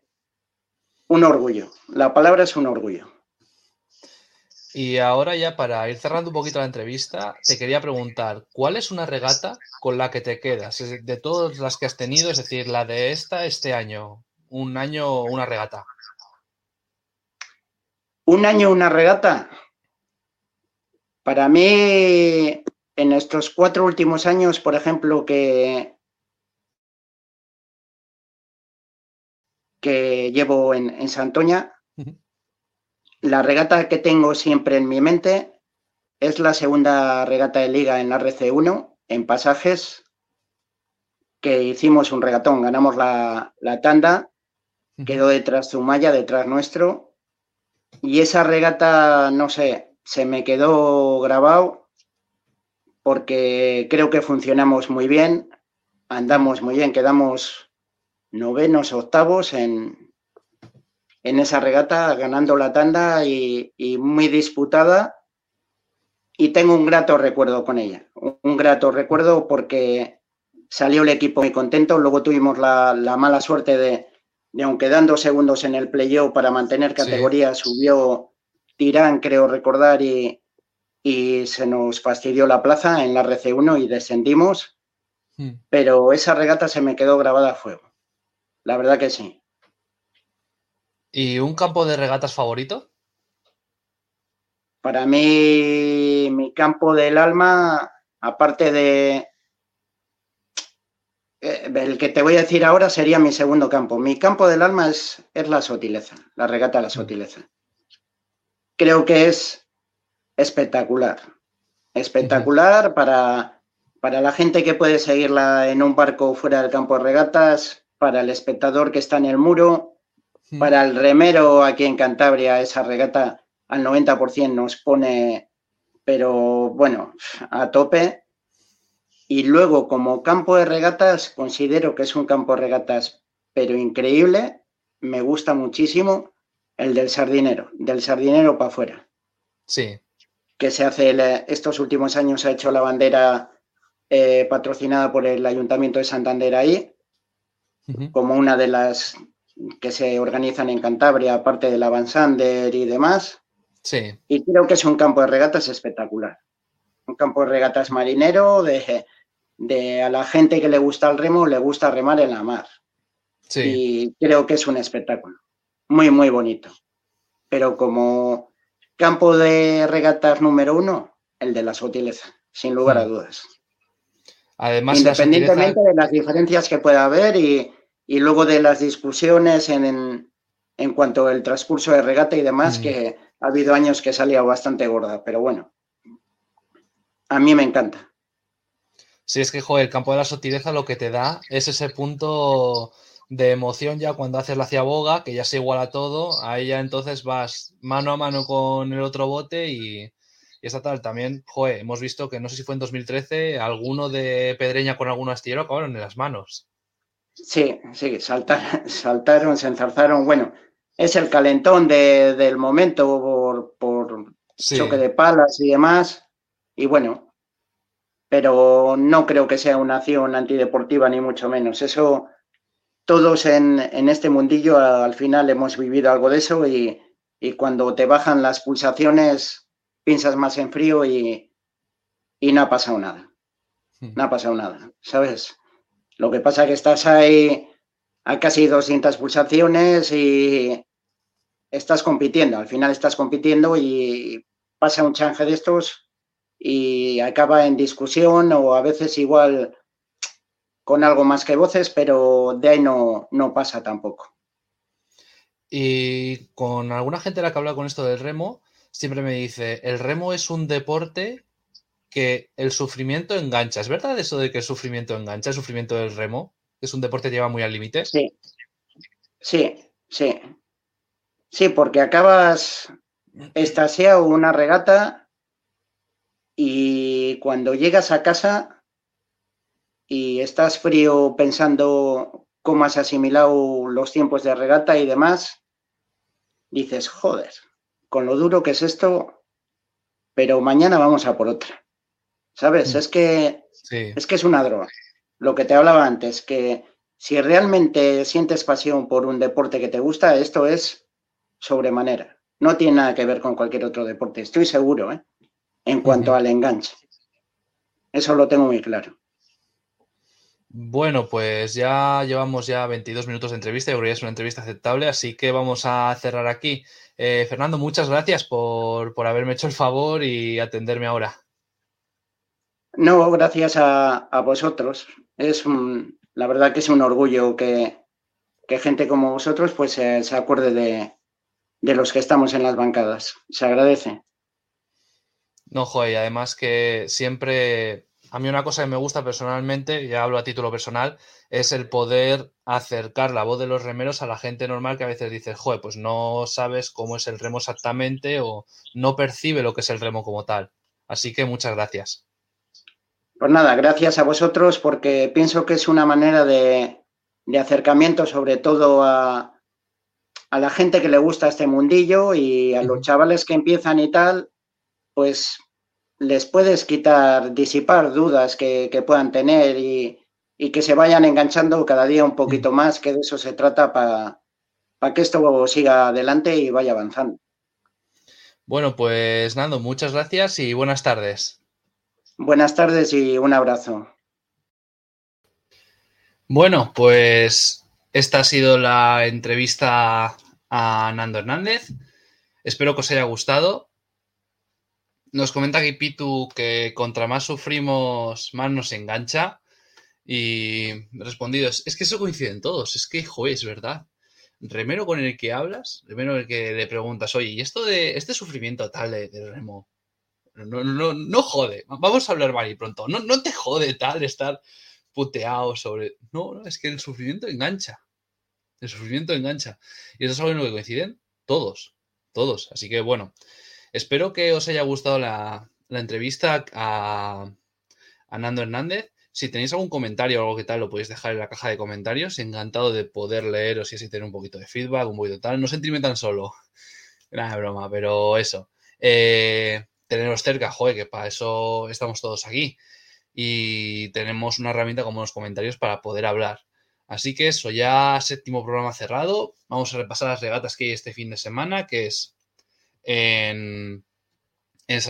Un orgullo, la palabra es un orgullo. Y ahora ya para ir cerrando un poquito la entrevista, te quería preguntar, ¿cuál es una regata con la que te quedas? De todas las que has tenido, es decir, la de esta, este año, un año, una regata. Un año, una regata. Para mí, en estos cuatro últimos años, por ejemplo, que, que llevo en, en Santoña, la regata que tengo siempre en mi mente es la segunda regata de liga en la RC1, en pasajes, que hicimos un regatón, ganamos la, tanda, quedó detrás Zumaya, detrás nuestro, y esa regata, no sé, se me quedó grabado porque creo que funcionamos muy bien, andamos muy bien, quedamos novenos, octavos en, en esa regata, ganando la tanda y, muy disputada. Y tengo un grato recuerdo con ella, un grato recuerdo porque salió el equipo muy contento. Luego tuvimos la, mala suerte de, aunque dando segundos en el playoff para mantener categoría, subió Tirán, creo recordar, y, y, se nos fastidió la plaza en la RC1 y descendimos. Hmm. Pero esa regata se me quedó grabada a fuego. La verdad que sí. ¿Y un campo de regatas favorito? Para mí, mi campo del alma, aparte de, eh, el que te voy a decir ahora sería mi segundo campo. Mi campo del alma es, es la sotileza, la regata de la sotileza. Creo que es espectacular. Espectacular para, para la gente que puede seguirla en un barco fuera del campo de regatas, para el espectador que está en el muro, para el remero aquí en Cantabria, esa regata al 90% nos pone, pero bueno, a tope. Y luego, como campo de regatas, considero que es un campo de regatas, pero increíble. Me gusta muchísimo el del sardinero, del sardinero para afuera. Sí. Que se hace, estos últimos años se ha hecho la bandera eh, patrocinada por el Ayuntamiento de Santander ahí, como una de las que se organizan en Cantabria, aparte de la Van Sander y demás. Sí. Y creo que es un campo de regatas espectacular. Un campo de regatas marinero, de, de a la gente que le gusta el remo, le gusta remar en la mar. Sí. Y creo que es un espectáculo. Muy, muy bonito. Pero como campo de regatas número uno, el de la sutileza, sin lugar a mm. dudas. Además, Independientemente de las diferencias que pueda haber y, y luego de las discusiones en, en, cuanto al transcurso de regata y demás, mm. que ha habido años que salía bastante gorda, pero bueno, a mí me encanta. Sí, es que, joder, el campo de la sotileza lo que te da es ese punto de emoción ya cuando haces la ciaboga, que ya se iguala todo, ahí ya entonces vas mano a mano con el otro bote y, y está tal. También, joder, hemos visto que no sé si fue en 2013, alguno de Pedreña con algún astillero acabaron en las manos. Sí, sí, saltaron, se enzarzaron. Bueno, es el calentón del momento por, choque de palas y demás. Y bueno, pero no creo que sea una acción antideportiva ni mucho menos. Eso, todos en, este mundillo al final hemos vivido algo de eso y, cuando te bajan las pulsaciones piensas más en frío y, y no ha pasado nada. No ha pasado nada, ¿sabes? Lo que pasa es que estás ahí a casi 200 pulsaciones y estás compitiendo. Al final estás compitiendo y pasa un change de estos y acaba en discusión o a veces igual con algo más que voces, pero de ahí no, no pasa tampoco. Y con alguna gente la que habla con esto del remo, siempre me dice, el remo es un deporte que el sufrimiento engancha. ¿Es verdad eso de que el sufrimiento engancha, el sufrimiento del remo? es un deporte que lleva muy al límite. Sí, sí, sí. Sí, porque acabas estasiado una regata y cuando llegas a casa y estás frío pensando cómo has asimilado los tiempos de regata y demás, dices, joder, con lo duro que es esto, pero mañana vamos a por otra. ¿Sabes? Mm. Es que es que es una droga. Lo que te hablaba antes, que si realmente sientes pasión por un deporte que te gusta, esto es sobremanera. No tiene nada que ver con cualquier otro deporte, estoy seguro, ¿eh? En cuanto al enganche. Eso lo tengo muy claro. Bueno, pues ya llevamos ya 22 minutos de entrevista, yo creo que es una entrevista aceptable, así que vamos a cerrar aquí. Eh, Fernando, muchas gracias por, por haberme hecho el favor y atenderme ahora. No, gracias a, vosotros. Es la verdad que es un orgullo que, gente como vosotros pues se, acuerde de, los que estamos en las bancadas. Se agradece. No, joder, y además que siempre a mí una cosa que me gusta personalmente, ya hablo a título personal, es el poder acercar la voz de los remeros a la gente normal que a veces dice, joder, pues no sabes cómo es el remo exactamente o no percibe lo que es el remo como tal. Así que muchas gracias. Pues nada, gracias a vosotros porque pienso que es una manera de, acercamiento sobre todo a, a, la gente que le gusta este mundillo y a los chavales que empiezan y tal, pues les puedes quitar, disipar dudas que, puedan tener y, que se vayan enganchando cada día un poquito más, que de eso se trata para que esto siga adelante y vaya avanzando. Bueno, pues Nando, muchas gracias y buenas tardes. Buenas tardes y un abrazo. Bueno, pues esta ha sido la entrevista a Nando Hernández. Espero que os haya gustado. Nos comenta aquí Pitu que contra más sufrimos, más nos engancha. Y respondido, es que eso coincide en todos. Es que, joder, es verdad. Remero con el que hablas, remero el que le preguntas, oye, ¿y esto de este sufrimiento tal de, de remo no, no, no jode. Vamos a hablar mal y pronto. No, no te jode tal estar puteado sobre. No, no, es que el sufrimiento engancha. El sufrimiento engancha. Y eso es algo en lo que coinciden todos. Todos. Así que bueno. Espero que os haya gustado la, entrevista a, a, Nando Hernández. Si tenéis algún comentario o algo que tal, lo podéis dejar en la caja de comentarios. Encantado de poder leeros y así tener un poquito de feedback, un poquito tal. No sentirme tan solo. Nada, broma, pero eso. Eh, teneros cerca, joder, que para eso estamos todos aquí. Y tenemos una herramienta como los comentarios para poder hablar. Así que eso, ya séptimo programa cerrado. Vamos a repasar las regatas que hay este fin de semana, que es en, en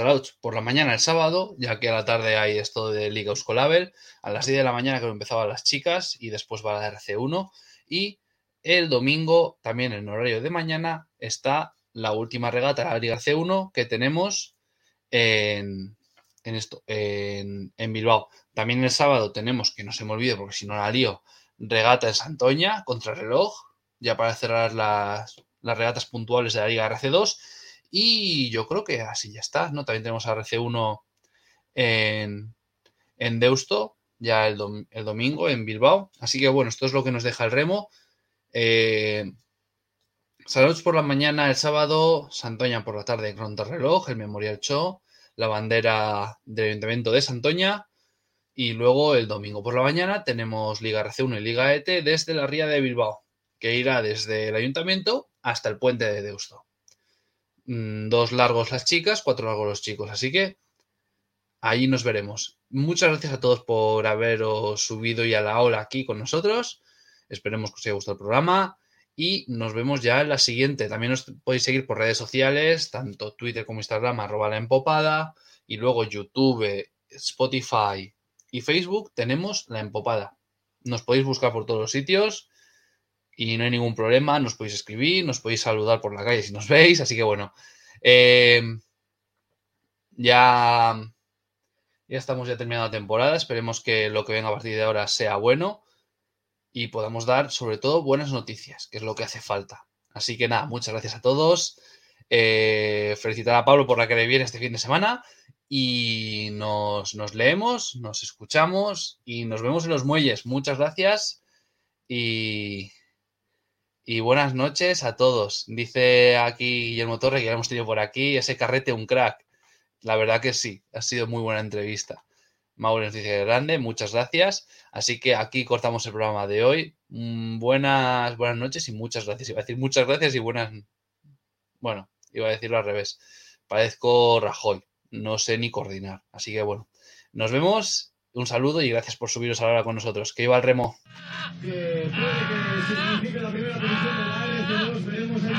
por la mañana el sábado, ya que a la tarde hay esto de Liga Euskolabel. A las 10 de la mañana que empezaban las chicas y después va la RC1. Y el domingo, también en horario de mañana, está la última regata de la Liga C1 que tenemos en, esto, en, Bilbao. También el sábado tenemos, que no se me olvide porque si no la lío, regata en Santoña contra reloj, ya para cerrar las, regatas puntuales de la Liga RC2. Y yo creo que así ya está, ¿no? También tenemos a RC1 en, en Deusto, ya el, domingo en Bilbao. Así que bueno, esto es lo que nos deja el remo. Eh, Saludos por la mañana el sábado, Santoña por la tarde, reloj, el Memorial Show, la bandera del Ayuntamiento de Santoña y luego el domingo por la mañana tenemos Liga RC1 y Liga ET desde la Ría de Bilbao, que irá desde el Ayuntamiento hasta el puente de Deusto. Mm, dos largos las chicas, cuatro largos los chicos, así que ahí nos veremos. Muchas gracias a todos por haberos subido y a la ola aquí con nosotros. Esperemos que os haya gustado el programa y nos vemos ya en la siguiente. También os podéis seguir por redes sociales, tanto Twitter como Instagram, arroba la empopada. Y luego YouTube, Spotify y Facebook tenemos la empopada. Nos podéis buscar por todos los sitios y no hay ningún problema. Nos podéis escribir, nos podéis saludar por la calle si nos veis. Así que bueno, eh, ya, ya estamos ya terminando la temporada. Esperemos que lo que venga a partir de ahora sea bueno y podamos dar sobre todo buenas noticias, que es lo que hace falta. Así que nada, muchas gracias a todos. Eh, felicitar a Pablo por la que le viene este fin de semana y nos, nos, leemos, nos escuchamos y nos vemos en los muelles. Muchas gracias y, y buenas noches a todos. Dice aquí Guillermo Torre que ya hemos tenido por aquí ese carrete un crack. La verdad que sí, ha sido muy buena entrevista. Mauro nos dice grande, muchas gracias. Así que aquí cortamos el programa de hoy. Mm, buenas, buenas noches y muchas gracias. Iba a decir muchas gracias y buenas. Bueno, iba a decirlo al revés. Parezco Rajoy. No sé ni coordinar. Así que bueno, nos vemos. Un saludo y gracias por subiros ahora con nosotros. Que iba el remo. Que puede que signifique la primera posición de la veremos ahí